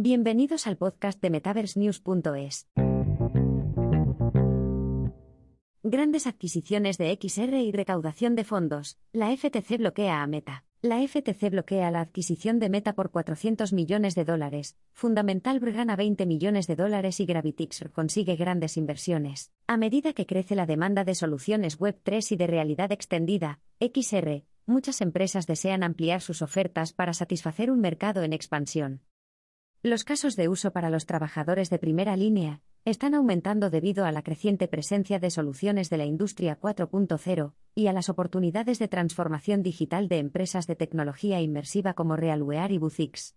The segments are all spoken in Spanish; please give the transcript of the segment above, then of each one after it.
Bienvenidos al podcast de MetaverseNews.es. Grandes adquisiciones de XR y recaudación de fondos. La FTC bloquea a Meta. La FTC bloquea la adquisición de Meta por 400 millones de dólares. Fundamental gana 20 millones de dólares y Gravitix consigue grandes inversiones. A medida que crece la demanda de soluciones Web 3 y de realidad extendida, XR, muchas empresas desean ampliar sus ofertas para satisfacer un mercado en expansión. Los casos de uso para los trabajadores de primera línea están aumentando debido a la creciente presencia de soluciones de la industria 4.0 y a las oportunidades de transformación digital de empresas de tecnología inmersiva como Realwear y Buzix.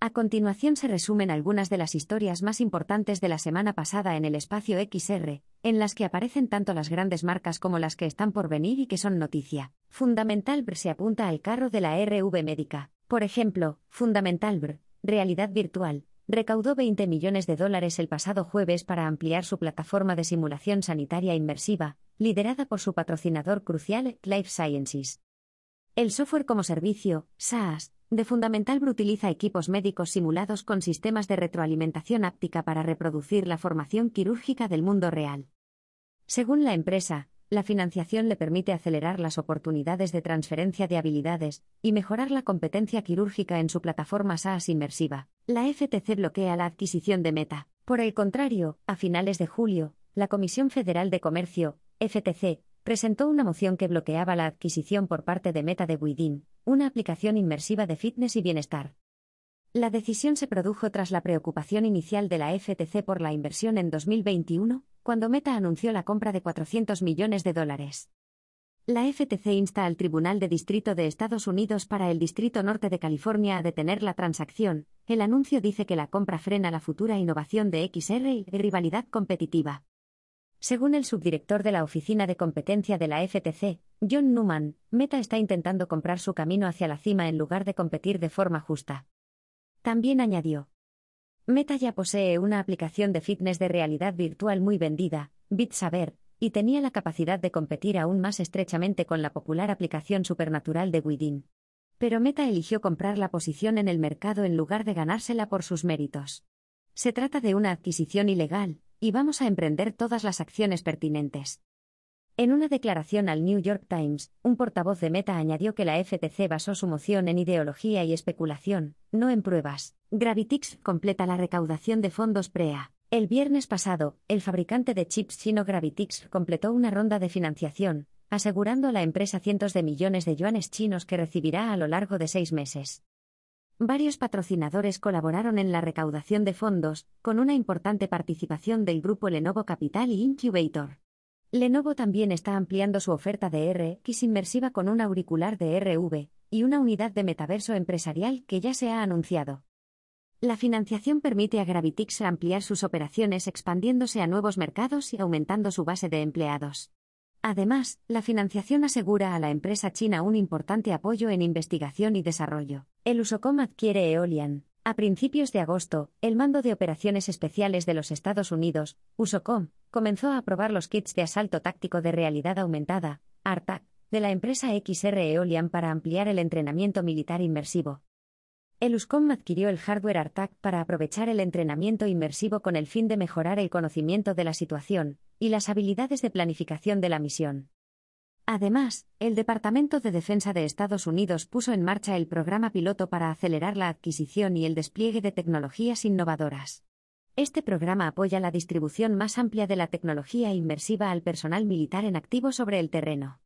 A continuación se resumen algunas de las historias más importantes de la semana pasada en el espacio XR, en las que aparecen tanto las grandes marcas como las que están por venir y que son noticia. Fundamental Br se apunta al carro de la RV médica. Por ejemplo, Fundamental Br, realidad virtual, recaudó 20 millones de dólares el pasado jueves para ampliar su plataforma de simulación sanitaria inmersiva, liderada por su patrocinador crucial, Life Sciences. El software como servicio, SaaS, de Fundamental utiliza equipos médicos simulados con sistemas de retroalimentación áptica para reproducir la formación quirúrgica del mundo real. Según la empresa, la financiación le permite acelerar las oportunidades de transferencia de habilidades y mejorar la competencia quirúrgica en su plataforma SaaS inmersiva. La FTC bloquea la adquisición de Meta. Por el contrario, a finales de julio, la Comisión Federal de Comercio, FTC, presentó una moción que bloqueaba la adquisición por parte de Meta de Within, una aplicación inmersiva de fitness y bienestar. La decisión se produjo tras la preocupación inicial de la FTC por la inversión en 2021, cuando Meta anunció la compra de 400 millones de dólares. La FTC insta al Tribunal de Distrito de Estados Unidos para el Distrito Norte de California a detener la transacción. El anuncio dice que la compra frena la futura innovación de XR y rivalidad competitiva. Según el subdirector de la Oficina de Competencia de la FTC, John Newman, Meta está intentando comprar su camino hacia la cima en lugar de competir de forma justa. También añadió. Meta ya posee una aplicación de fitness de realidad virtual muy vendida, BitSaber, y tenía la capacidad de competir aún más estrechamente con la popular aplicación supernatural de Within. Pero Meta eligió comprar la posición en el mercado en lugar de ganársela por sus méritos. Se trata de una adquisición ilegal, y vamos a emprender todas las acciones pertinentes. En una declaración al New York Times, un portavoz de Meta añadió que la FTC basó su moción en ideología y especulación, no en pruebas. Gravitix completa la recaudación de fondos PREA. El viernes pasado, el fabricante de chips chino Gravitix completó una ronda de financiación, asegurando a la empresa cientos de millones de yuanes chinos que recibirá a lo largo de seis meses. Varios patrocinadores colaboraron en la recaudación de fondos, con una importante participación del grupo Lenovo Capital y Incubator. Lenovo también está ampliando su oferta de RX inmersiva con un auricular de RV y una unidad de metaverso empresarial que ya se ha anunciado. La financiación permite a Gravitix ampliar sus operaciones expandiéndose a nuevos mercados y aumentando su base de empleados. Además, la financiación asegura a la empresa china un importante apoyo en investigación y desarrollo. El Usocom adquiere Eolian. A principios de agosto, el Mando de Operaciones Especiales de los Estados Unidos, USOCOM, comenzó a aprobar los kits de asalto táctico de realidad aumentada, ARTAC, de la empresa XR Eolian para ampliar el entrenamiento militar inmersivo. El USCOM adquirió el hardware ARTAC para aprovechar el entrenamiento inmersivo con el fin de mejorar el conocimiento de la situación y las habilidades de planificación de la misión. Además, el Departamento de Defensa de Estados Unidos puso en marcha el programa piloto para acelerar la adquisición y el despliegue de tecnologías innovadoras. Este programa apoya la distribución más amplia de la tecnología inmersiva al personal militar en activo sobre el terreno.